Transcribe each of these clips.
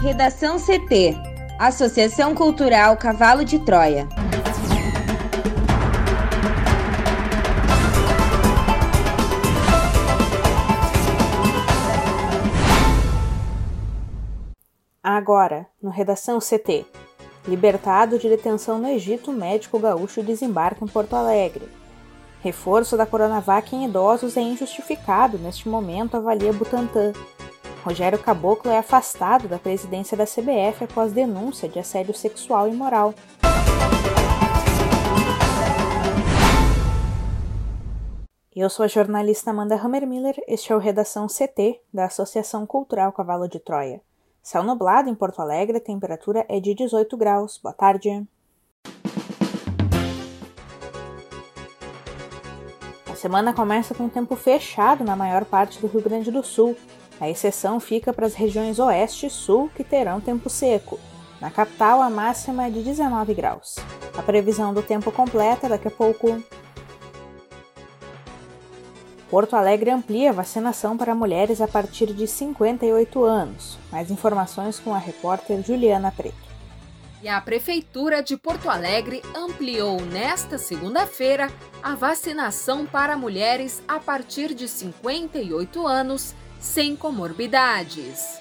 Redação CT Associação Cultural Cavalo de Troia. Agora, no Redação CT. Libertado de detenção no Egito, médico gaúcho desembarca em Porto Alegre. Reforço da Coronavac em idosos é injustificado, neste momento avalia Butantan. Rogério Caboclo é afastado da presidência da CBF após denúncia de assédio sexual e moral. Eu sou a jornalista Amanda Hammermiller, este é o Redação CT da Associação Cultural Cavalo de Troia. Céu nublado em Porto Alegre, a temperatura é de 18 graus. Boa tarde. A semana começa com tempo fechado na maior parte do Rio Grande do Sul. A exceção fica para as regiões oeste e sul, que terão tempo seco. Na capital, a máxima é de 19 graus. A previsão do tempo completa daqui a pouco. Porto Alegre amplia a vacinação para mulheres a partir de 58 anos. Mais informações com a repórter Juliana Preto. E a Prefeitura de Porto Alegre ampliou nesta segunda-feira a vacinação para mulheres a partir de 58 anos sem comorbidades.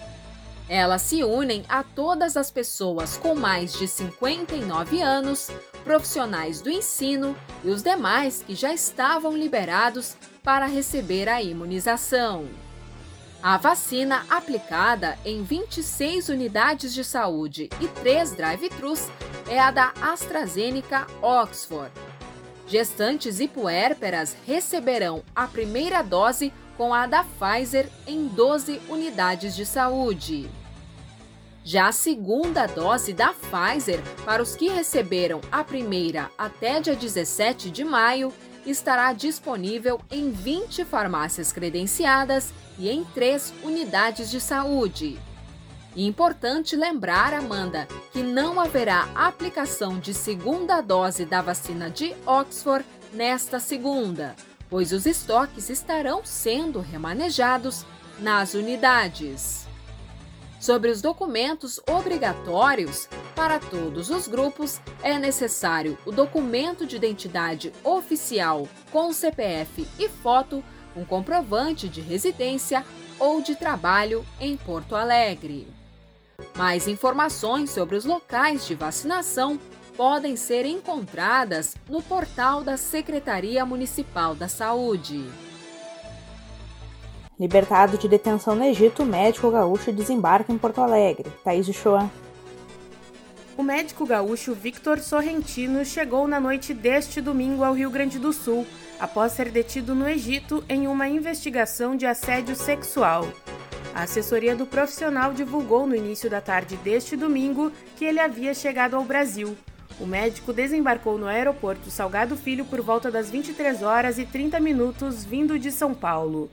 Elas se unem a todas as pessoas com mais de 59 anos, profissionais do ensino e os demais que já estavam liberados para receber a imunização. A vacina aplicada em 26 unidades de saúde e 3 drive-thrus é a da AstraZeneca Oxford. Gestantes e puérperas receberão a primeira dose com a da Pfizer em 12 unidades de saúde. Já a segunda dose da Pfizer, para os que receberam a primeira até dia 17 de maio, estará disponível em 20 farmácias credenciadas e em 3 unidades de saúde. Importante lembrar, Amanda, que não haverá aplicação de segunda dose da vacina de Oxford nesta segunda, pois os estoques estarão sendo remanejados nas unidades. Sobre os documentos obrigatórios, para todos os grupos é necessário o documento de identidade oficial com CPF e foto, um comprovante de residência ou de trabalho em Porto Alegre. Mais informações sobre os locais de vacinação podem ser encontradas no portal da Secretaria Municipal da Saúde. Libertado de detenção no Egito, o médico gaúcho desembarca em Porto Alegre. Thaís Uchoa. O médico gaúcho Victor Sorrentino chegou na noite deste domingo ao Rio Grande do Sul, após ser detido no Egito em uma investigação de assédio sexual. A assessoria do profissional divulgou no início da tarde deste domingo que ele havia chegado ao Brasil. O médico desembarcou no aeroporto Salgado Filho por volta das 23 horas e 30 minutos, vindo de São Paulo.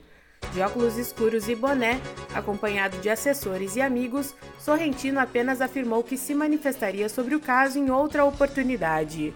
De óculos escuros e boné, acompanhado de assessores e amigos, Sorrentino apenas afirmou que se manifestaria sobre o caso em outra oportunidade.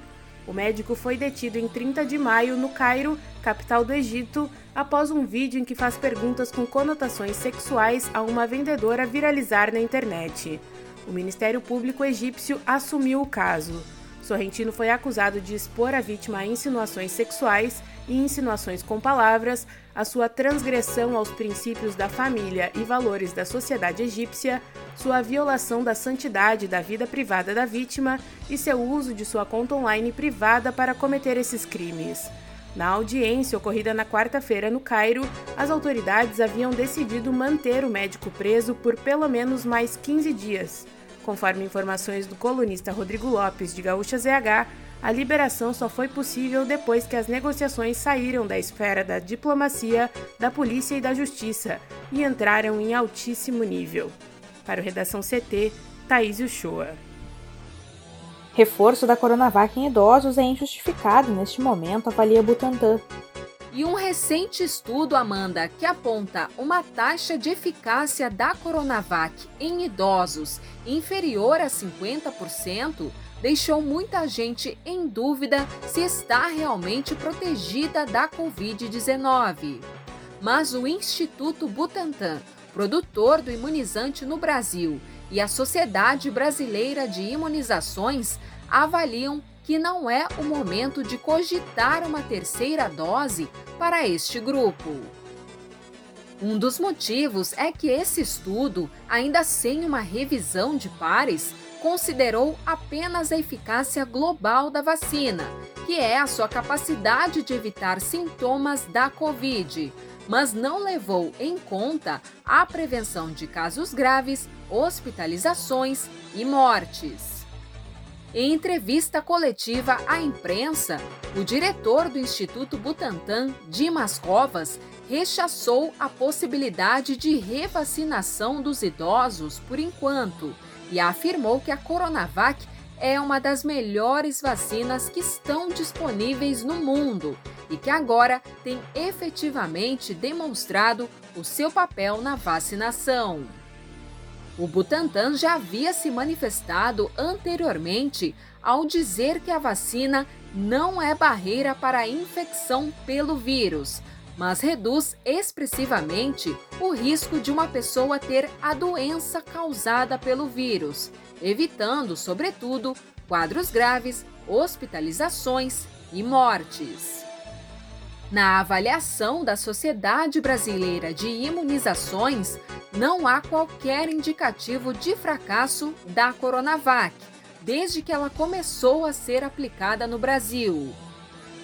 O médico foi detido em 30 de maio no Cairo, capital do Egito, após um vídeo em que faz perguntas com conotações sexuais a uma vendedora viralizar na internet. O Ministério Público egípcio assumiu o caso. Sorrentino foi acusado de expor a vítima a insinuações sexuais e insinuações com palavras, a sua transgressão aos princípios da família e valores da sociedade egípcia, sua violação da santidade da vida privada da vítima e seu uso de sua conta online privada para cometer esses crimes. Na audiência ocorrida na quarta-feira no Cairo, as autoridades haviam decidido manter o médico preso por pelo menos mais 15 dias. Conforme informações do colunista Rodrigo Lopes de Gaúcha ZH, a liberação só foi possível depois que as negociações saíram da esfera da diplomacia, da polícia e da justiça e entraram em altíssimo nível. Para o Redação CT, Thaís Uchoa. Reforço da Coronavac em idosos é injustificado neste momento, avalia Butantan. E um recente estudo, Amanda, que aponta uma taxa de eficácia da Coronavac em idosos inferior a 50%, deixou muita gente em dúvida se está realmente protegida da Covid-19. Mas o Instituto Butantan, produtor do imunizante no Brasil e a Sociedade Brasileira de Imunizações avaliam que não é o momento de cogitar uma terceira dose para este grupo. Um dos motivos é que esse estudo, ainda sem uma revisão de pares, considerou apenas a eficácia global da vacina, que é a sua capacidade de evitar sintomas da Covid, mas não levou em conta a prevenção de casos graves, hospitalizações e mortes. Em entrevista coletiva à imprensa, o diretor do Instituto Butantan, Dimas Covas, rechaçou a possibilidade de revacinação dos idosos por enquanto e afirmou que a Coronavac é uma das melhores vacinas que estão disponíveis no mundo e que agora tem efetivamente demonstrado o seu papel na vacinação. O Butantan já havia se manifestado anteriormente ao dizer que a vacina não é barreira para a infecção pelo vírus, mas reduz expressivamente o risco de uma pessoa ter a doença causada pelo vírus, evitando, sobretudo, quadros graves, hospitalizações e mortes. Na avaliação da Sociedade Brasileira de Imunizações, não há qualquer indicativo de fracasso da Coronavac, desde que ela começou a ser aplicada no Brasil.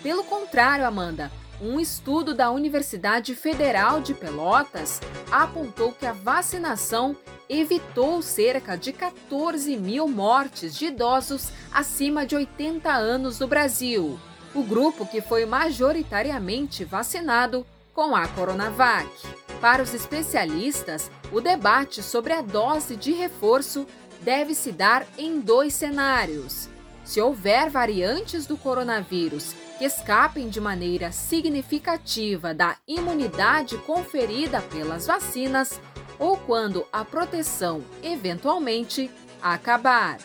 Pelo contrário, Amanda, um estudo da Universidade Federal de Pelotas apontou que a vacinação evitou cerca de 14 mil mortes de idosos acima de 80 anos no Brasil, o grupo que foi majoritariamente vacinado com a Coronavac. Para os especialistas, o debate sobre a dose de reforço deve se dar em dois cenários. Se houver variantes do coronavírus que escapem de maneira significativa da imunidade conferida pelas vacinas ou quando a proteção eventualmente acabar.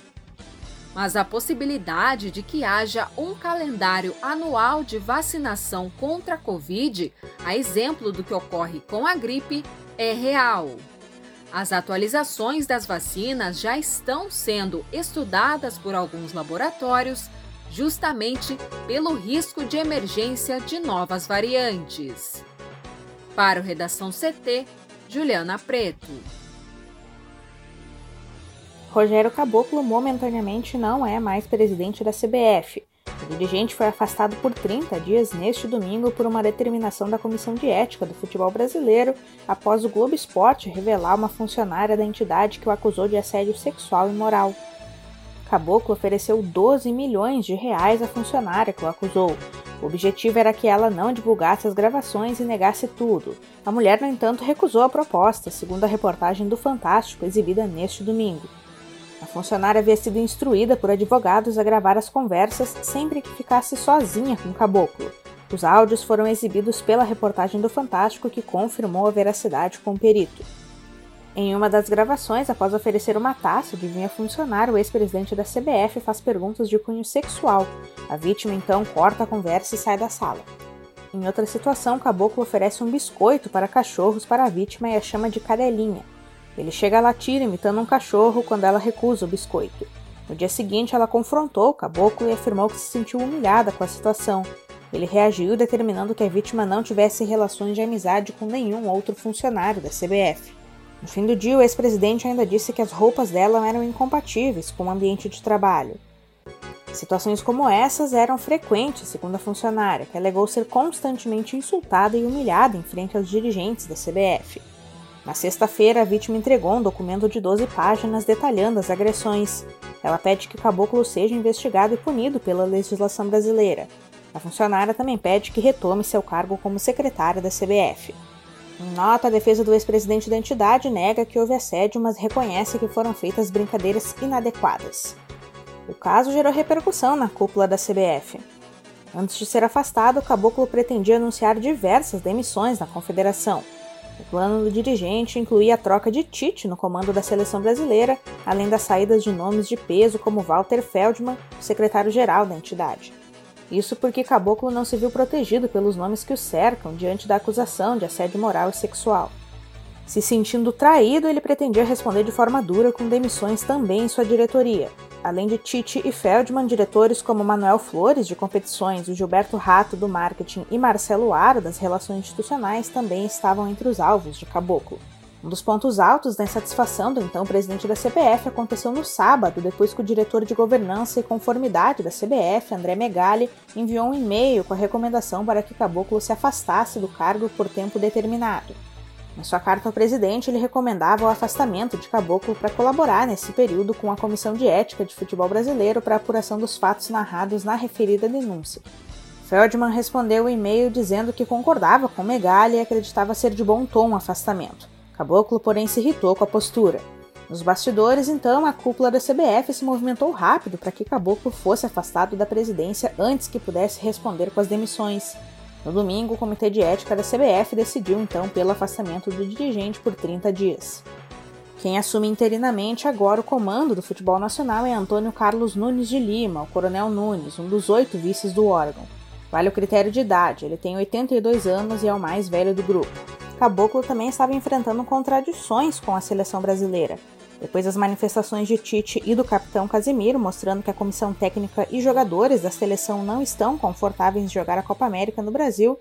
Mas a possibilidade de que haja um calendário anual de vacinação contra a Covid, a exemplo do que ocorre com a gripe, é real. As atualizações das vacinas já estão sendo estudadas por alguns laboratórios justamente pelo risco de emergência de novas variantes. Para o Redação CT, Juliana Preto. Rogério Caboclo momentaneamente não é mais presidente da CBF. O dirigente foi afastado por 30 dias neste domingo por uma determinação da Comissão de Ética do Futebol Brasileiro após o Globo Esporte revelar uma funcionária da entidade que o acusou de assédio sexual e moral. Caboclo ofereceu 12 milhões de reais à funcionária que o acusou. O objetivo era que ela não divulgasse as gravações e negasse tudo. A mulher, no entanto, recusou a proposta, segundo a reportagem do Fantástico exibida neste domingo. A funcionária havia sido instruída por advogados a gravar as conversas sempre que ficasse sozinha com o caboclo. Os áudios foram exibidos pela reportagem do Fantástico, que confirmou a veracidade com o perito. Em uma das gravações, após oferecer uma taça de vinho a funcionário, o ex-presidente da CBF faz perguntas de cunho sexual. A vítima então corta a conversa e sai da sala. Em outra situação, o caboclo oferece um biscoito para cachorros para a vítima e a chama de cadelinha. Ele chega a latir imitando um cachorro quando ela recusa o biscoito. No dia seguinte, ela confrontou o caboclo e afirmou que se sentiu humilhada com a situação. Ele reagiu determinando que a vítima não tivesse relações de amizade com nenhum outro funcionário da CBF. No fim do dia, o ex-presidente ainda disse que as roupas dela eram incompatíveis com o ambiente de trabalho. Situações como essas eram frequentes, segundo a funcionária, que alegou ser constantemente insultada e humilhada em frente aos dirigentes da CBF. Na sexta-feira, a vítima entregou um documento de 12 páginas detalhando as agressões. Ela pede que o caboclo seja investigado e punido pela legislação brasileira. A funcionária também pede que retome seu cargo como secretária da CBF. Em nota, a defesa do ex-presidente da entidade nega que houve assédio, mas reconhece que foram feitas brincadeiras inadequadas. O caso gerou repercussão na cúpula da CBF. Antes de ser afastado, o Caboclo pretendia anunciar diversas demissões na confederação. O plano do dirigente incluía a troca de Tite no comando da seleção brasileira, além das saídas de nomes de peso como Walter Feldman, secretário-geral da entidade. Isso porque Caboclo não se viu protegido pelos nomes que o cercam diante da acusação de assédio moral e sexual. Se sentindo traído, ele pretendia responder de forma dura com demissões também em sua diretoria. Além de Tite e Feldman, diretores como Manuel Flores, de competições, o Gilberto Rato, do marketing, e Marcelo Aro, das relações institucionais, também estavam entre os alvos de Caboclo. Um dos pontos altos da insatisfação do então presidente da CBF aconteceu no sábado, depois que o diretor de governança e conformidade da CBF, André Megali, enviou um e-mail com a recomendação para que Caboclo se afastasse do cargo por tempo determinado. Em sua carta ao presidente, ele recomendava o afastamento de Caboclo para colaborar nesse período com a Comissão de Ética de Futebol Brasileiro para apuração dos fatos narrados na referida denúncia. Feldman respondeu o e-mail dizendo que concordava com Megali e acreditava ser de bom tom o afastamento. Caboclo, porém, se irritou com a postura. Nos bastidores, então, a cúpula da CBF se movimentou rápido para que Caboclo fosse afastado da presidência antes que pudesse responder com as demissões. No domingo, o Comitê de Ética da CBF decidiu então pelo afastamento do dirigente por 30 dias. Quem assume interinamente agora o comando do futebol nacional é Antônio Carlos Nunes de Lima, o Coronel Nunes, um dos oito vices do órgão. Vale o critério de idade, ele tem 82 anos e é o mais velho do grupo. Caboclo também estava enfrentando contradições com a seleção brasileira. Depois das manifestações de Tite e do capitão Casimiro, mostrando que a comissão técnica e jogadores da seleção não estão confortáveis de jogar a Copa América no Brasil,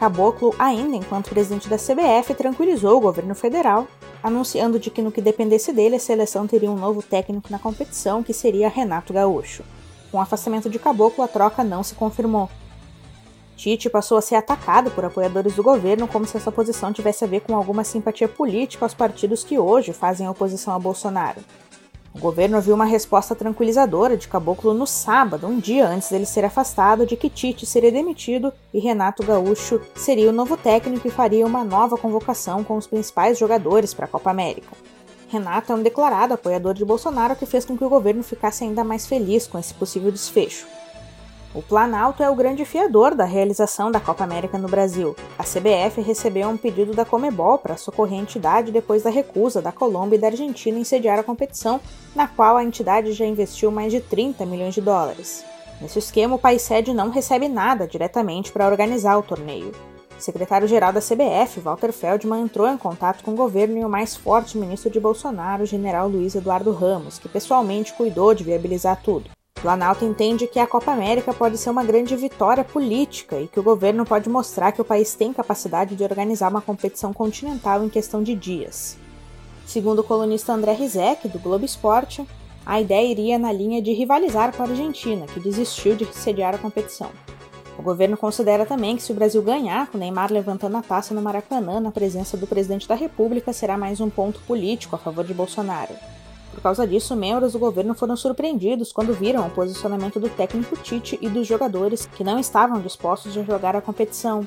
Caboclo, ainda enquanto presidente da CBF, tranquilizou o governo federal, anunciando de que no que dependesse dele, a seleção teria um novo técnico na competição, que seria Renato Gaúcho. Com o afastamento de Caboclo, a troca não se confirmou. Tite passou a ser atacado por apoiadores do governo como se essa posição tivesse a ver com alguma simpatia política aos partidos que hoje fazem oposição a Bolsonaro. O governo viu uma resposta tranquilizadora de Caboclo no sábado, um dia antes dele ser afastado, de que Tite seria demitido e Renato Gaúcho seria o novo técnico e faria uma nova convocação com os principais jogadores para a Copa América. Renato é um declarado apoiador de Bolsonaro que fez com que o governo ficasse ainda mais feliz com esse possível desfecho. O Planalto é o grande fiador da realização da Copa América no Brasil. A CBF recebeu um pedido da Comebol para socorrer a entidade depois da recusa da Colômbia e da Argentina em sediar a competição, na qual a entidade já investiu mais de 30 milhões de dólares. Nesse esquema, o país sede não recebe nada diretamente para organizar o torneio. O secretário-geral da CBF, Walter Feldman, entrou em contato com o governo e o mais forte ministro de Bolsonaro, o general Luiz Eduardo Ramos, que pessoalmente cuidou de viabilizar tudo. Planalto entende que a Copa América pode ser uma grande vitória política e que o governo pode mostrar que o país tem capacidade de organizar uma competição continental em questão de dias. Segundo o colunista André Rizek, do Globo Esporte, a ideia iria na linha de rivalizar com a Argentina, que desistiu de sediar a competição. O governo considera também que se o Brasil ganhar, com Neymar levantando a taça no Maracanã na presença do presidente da República, será mais um ponto político a favor de Bolsonaro. Por causa disso, membros do governo foram surpreendidos quando viram o posicionamento do técnico Tite e dos jogadores que não estavam dispostos a jogar a competição.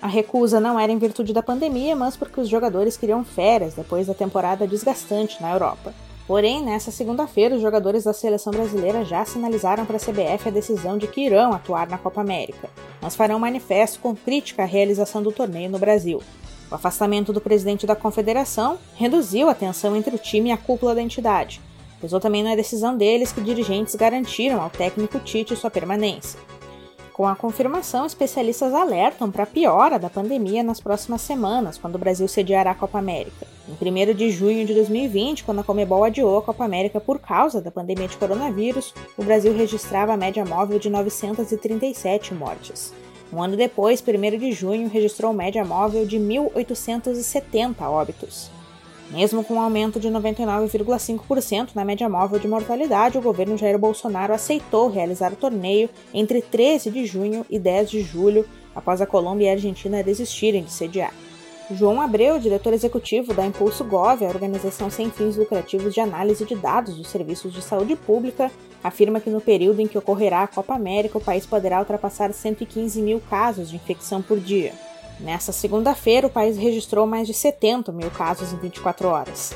A recusa não era em virtude da pandemia, mas porque os jogadores queriam férias depois da temporada desgastante na Europa. Porém, nessa segunda-feira, os jogadores da seleção brasileira já sinalizaram para a CBF a decisão de que irão atuar na Copa América, mas farão manifesto com crítica à realização do torneio no Brasil. O afastamento do presidente da confederação reduziu a tensão entre o time e a cúpula da entidade. Pesou também na decisão deles que dirigentes garantiram ao técnico Tite sua permanência. Com a confirmação, especialistas alertam para a piora da pandemia nas próximas semanas, quando o Brasil sediará a Copa América. Em 1 de junho de 2020, quando a Comebol adiou a Copa América por causa da pandemia de coronavírus, o Brasil registrava a média móvel de 937 mortes. Um ano depois, 1 de junho, registrou média móvel de 1.870 óbitos. Mesmo com um aumento de 99,5% na média móvel de mortalidade, o governo Jair Bolsonaro aceitou realizar o torneio entre 13 de junho e 10 de julho, após a Colômbia e a Argentina desistirem de sediar. João Abreu, diretor executivo da Impulso Gov, a organização sem fins lucrativos de análise de dados dos serviços de saúde pública, afirma que no período em que ocorrerá a Copa América, o país poderá ultrapassar 115 mil casos de infecção por dia. Nessa segunda-feira, o país registrou mais de 70 mil casos em 24 horas.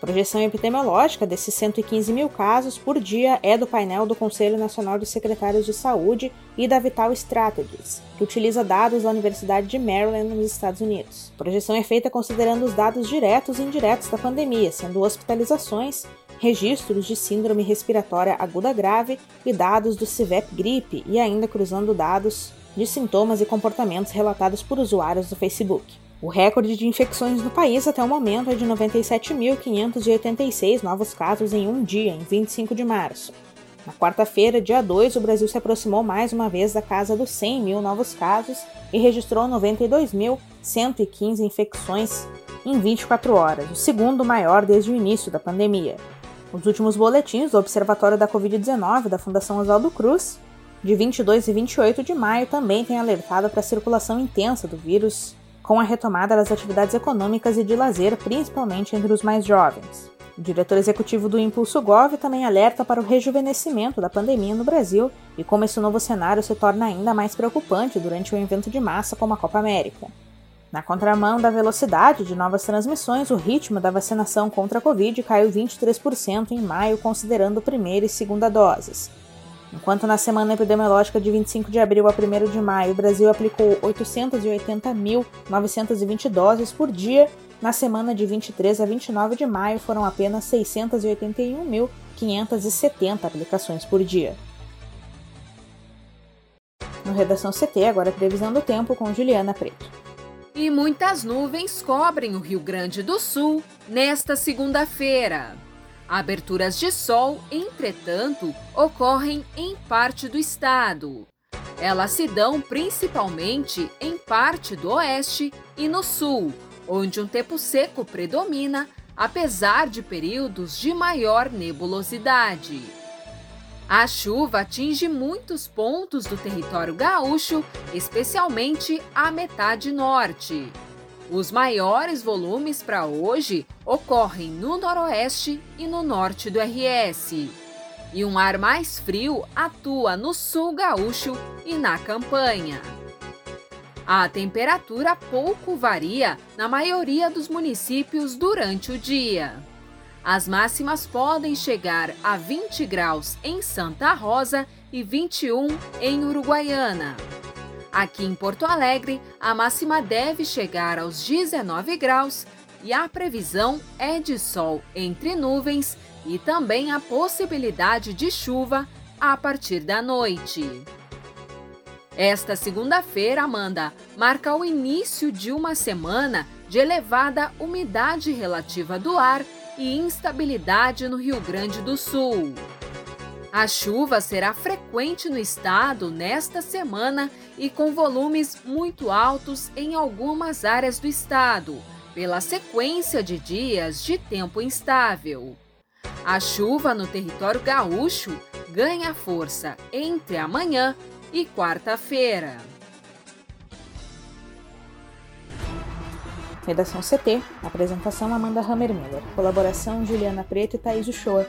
Projeção epidemiológica desses 115 mil casos por dia é do painel do Conselho Nacional de Secretários de Saúde e da Vital Strategies, que utiliza dados da Universidade de Maryland, nos Estados Unidos. A projeção é feita considerando os dados diretos e indiretos da pandemia, sendo hospitalizações, registros de síndrome respiratória aguda grave e dados do CIVEP gripe, e ainda cruzando dados de sintomas e comportamentos relatados por usuários do Facebook. O recorde de infecções no país até o momento é de 97.586 novos casos em um dia, em 25 de março. Na quarta-feira, dia 2, o Brasil se aproximou mais uma vez da casa dos 100 mil novos casos e registrou 92.115 infecções em 24 horas, o segundo maior desde o início da pandemia. Os últimos boletins do Observatório da Covid-19 da Fundação Oswaldo Cruz, de 22 e 28 de maio, também têm alertado para a circulação intensa do vírus com a retomada das atividades econômicas e de lazer, principalmente entre os mais jovens. O diretor executivo do Impulso Gov também alerta para o rejuvenescimento da pandemia no Brasil e como esse novo cenário se torna ainda mais preocupante durante um evento de massa como a Copa América. Na contramão da velocidade de novas transmissões, o ritmo da vacinação contra a Covid caiu 23% em maio, considerando primeira e segunda doses. Enquanto na semana epidemiológica de 25 de abril a 1 de maio o Brasil aplicou 880.920 doses por dia, na semana de 23 a 29 de maio foram apenas 681.570 aplicações por dia. No Redação CT, agora previsão do tempo com Juliana Preto. E muitas nuvens cobrem o Rio Grande do Sul nesta segunda-feira. Aberturas de sol, entretanto, ocorrem em parte do estado. Elas se dão principalmente em parte do oeste e no sul, onde um tempo seco predomina, apesar de períodos de maior nebulosidade. A chuva atinge muitos pontos do território gaúcho, especialmente a metade norte. Os maiores volumes para hoje ocorrem no noroeste e no norte do RS. E um ar mais frio atua no sul gaúcho e na campanha. A temperatura pouco varia na maioria dos municípios durante o dia. As máximas podem chegar a 20 graus em Santa Rosa e 21 em Uruguaiana. Aqui em Porto Alegre, a máxima deve chegar aos 19 graus e a previsão é de sol entre nuvens e também a possibilidade de chuva a partir da noite. Esta segunda-feira, Amanda, marca o início de uma semana de elevada umidade relativa do ar e instabilidade no Rio Grande do Sul. A chuva será frequente no estado nesta semana e com volumes muito altos em algumas áreas do estado, pela sequência de dias de tempo instável. A chuva no território gaúcho ganha força entre amanhã e quarta-feira. Redação CT, apresentação Amanda Hammermiller, colaboração Juliana Preto e Thaís Uchoa,